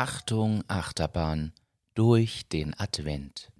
Achterbahn durch den Advent.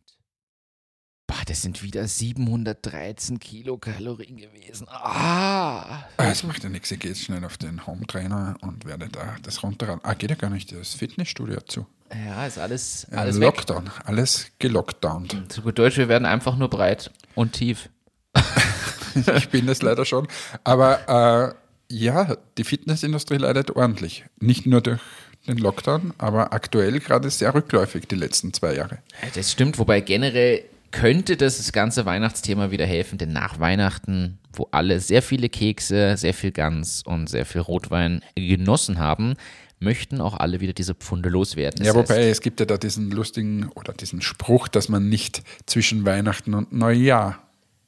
Bah, das sind wieder 713 Kilokalorien gewesen. Ah! Es macht ja nichts, ich gehe jetzt schnell auf den Home-Trainer und werde da das runterladen. Ah, geht ja gar nicht, das Fitnessstudio zu. Ja, ist alles, Ja, alles weg. Lockdown, alles gelockdownt. Zu gut Deutsch, wir werden einfach nur breit und tief. ich bin es leider schon. Aber äh, ja, die Fitnessindustrie leidet ordentlich. Nicht nur durch den Lockdown, aber aktuell gerade sehr rückläufig die letzten zwei Jahre. Ja, Das stimmt, wobei generell könnte das, das ganze Weihnachtsthema wieder helfen, denn nach Weihnachten, wo alle sehr viele Kekse, sehr viel Gans und sehr viel Rotwein genossen haben, möchten auch alle wieder diese Pfunde loswerden. Ja, Das wobei heißt, es gibt ja da diesen lustigen oder diesen Spruch, dass man nicht zwischen Weihnachten und Neujahr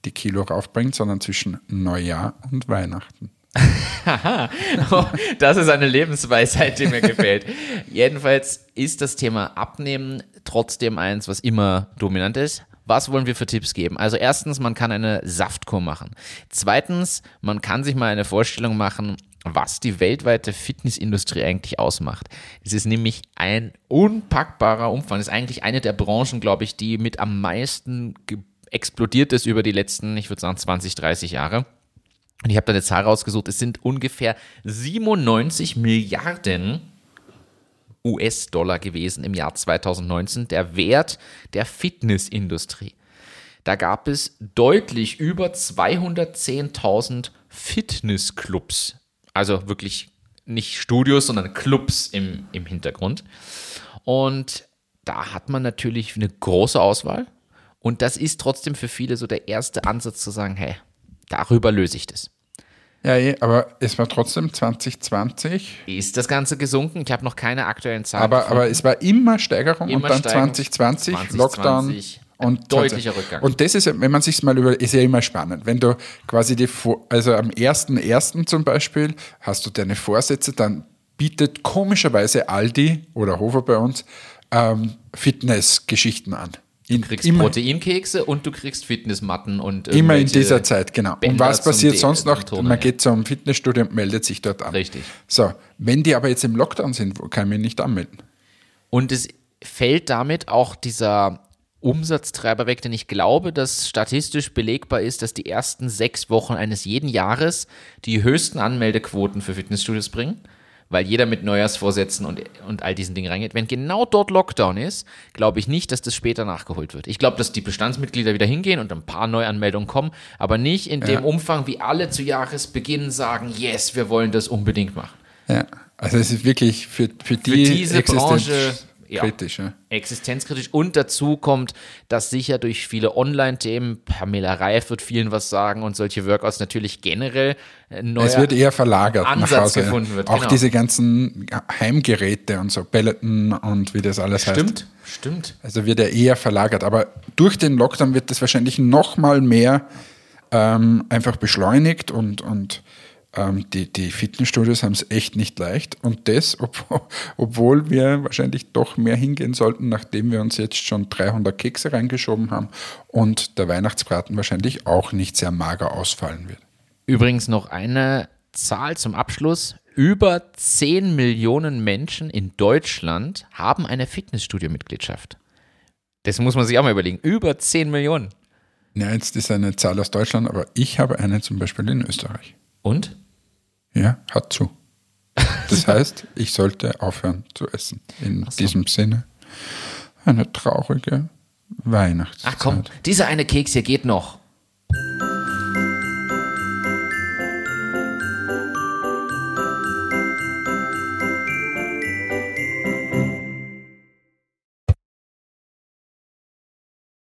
die Kilo raufbringt, sondern zwischen Neujahr und Weihnachten. Oh, das ist eine Lebensweisheit, die mir gefällt. Jedenfalls ist das Thema Abnehmen trotzdem eins, was immer dominant ist. Was wollen wir für Tipps geben? Also erstens, man kann eine Saftkur machen. Zweitens, man kann sich mal eine Vorstellung machen, was die weltweite Fitnessindustrie eigentlich ausmacht. Es ist nämlich ein unpackbarer Umfang. Es ist eigentlich eine der Branchen, glaube ich, die mit am meisten explodiert ist über die letzten, ich würde sagen, 20, 30 Jahre. Und ich habe da eine Zahl rausgesucht, es sind ungefähr 97 Milliarden US-Dollar gewesen im Jahr 2019, der Wert der Fitnessindustrie. Da gab es deutlich über 210.000 Fitnessclubs. Also wirklich nicht Studios, sondern Clubs im, im Hintergrund. Und da hat man natürlich eine große Auswahl. Und das ist trotzdem für viele so der erste Ansatz zu sagen, hey, darüber löse ich das. Ja, eh, aber es war trotzdem 2020, Ist das Ganze gesunken? Ich habe noch keine aktuellen Zahlen. aber, gefunden. aber es war immer Steigerung Immer und dann Steigerung. 2020, 2020, Lockdown. Und deutlicher 20. Rückgang. Und das ist, ja, wenn man sich mal über, ist ja immer spannend. Wenn du quasi die, also am 1.1. zum Beispiel, hast du deine Vorsätze, dann bietet komischerweise Aldi oder Hofer bei uns ähm, Fitnessgeschichten an. Du kriegst immer, Proteinkekse und du kriegst Fitnessmatten und immer in dieser Zeit, genau. Bänder und was passiert sonst noch? Man geht zum Fitnessstudio und meldet sich dort an. Richtig. So, wenn die aber jetzt im Lockdown sind, kann ich mich nicht anmelden. Und es fällt damit auch dieser Umsatztreiber weg, denn ich glaube, dass statistisch belegbar ist, dass die ersten sechs Wochen eines jeden Jahres die höchsten Anmeldequoten für Fitnessstudios bringen, weil jeder mit Neujahrsvorsätzen und, und all diesen Dingen reingeht. Wenn genau dort Lockdown ist, glaube ich nicht, dass das später nachgeholt wird. Ich glaube, dass die Bestandsmitglieder wieder hingehen und ein paar Neuanmeldungen kommen, aber nicht in dem Umfang, wie alle zu Jahresbeginn sagen, yes, wir wollen das unbedingt machen. Ja, also es ist wirklich für, für die diese Existenz Branche, ja. kritisch. Ja. existenzkritisch. Und dazu kommt, dass sicher durch viele Online-Themen, Pamela Reif wird vielen was sagen und solche Workouts natürlich generell ein neuer Es wird eher verlagert Ansatz nach Hause. gefunden wird, Auch genau. diese ganzen Heimgeräte und so, Peloton und wie das alles heißt. Stimmt, stimmt. Also wird er eher verlagert. Aber durch den Lockdown wird das wahrscheinlich noch mal mehr ähm, einfach beschleunigt und, und die, die Fitnessstudios haben es echt nicht leicht. Und das, ob, obwohl wir wahrscheinlich doch mehr hingehen sollten, nachdem wir uns jetzt schon 300 Kekse reingeschoben haben und der Weihnachtsbraten wahrscheinlich auch nicht sehr mager ausfallen wird. Übrigens noch eine Zahl zum Abschluss. Über 10 Millionen Menschen in Deutschland haben eine Fitnessstudio-Mitgliedschaft. Das muss man sich auch mal überlegen. Über 10 Millionen. Ja, jetzt ist eine Zahl aus Deutschland, aber ich habe eine zum Beispiel in Österreich. Und? Ja, hat zu. Das heißt, ich sollte aufhören zu essen. In diesem Sinne eine traurige Weihnachtszeit. Ach komm, dieser eine Keks hier geht noch.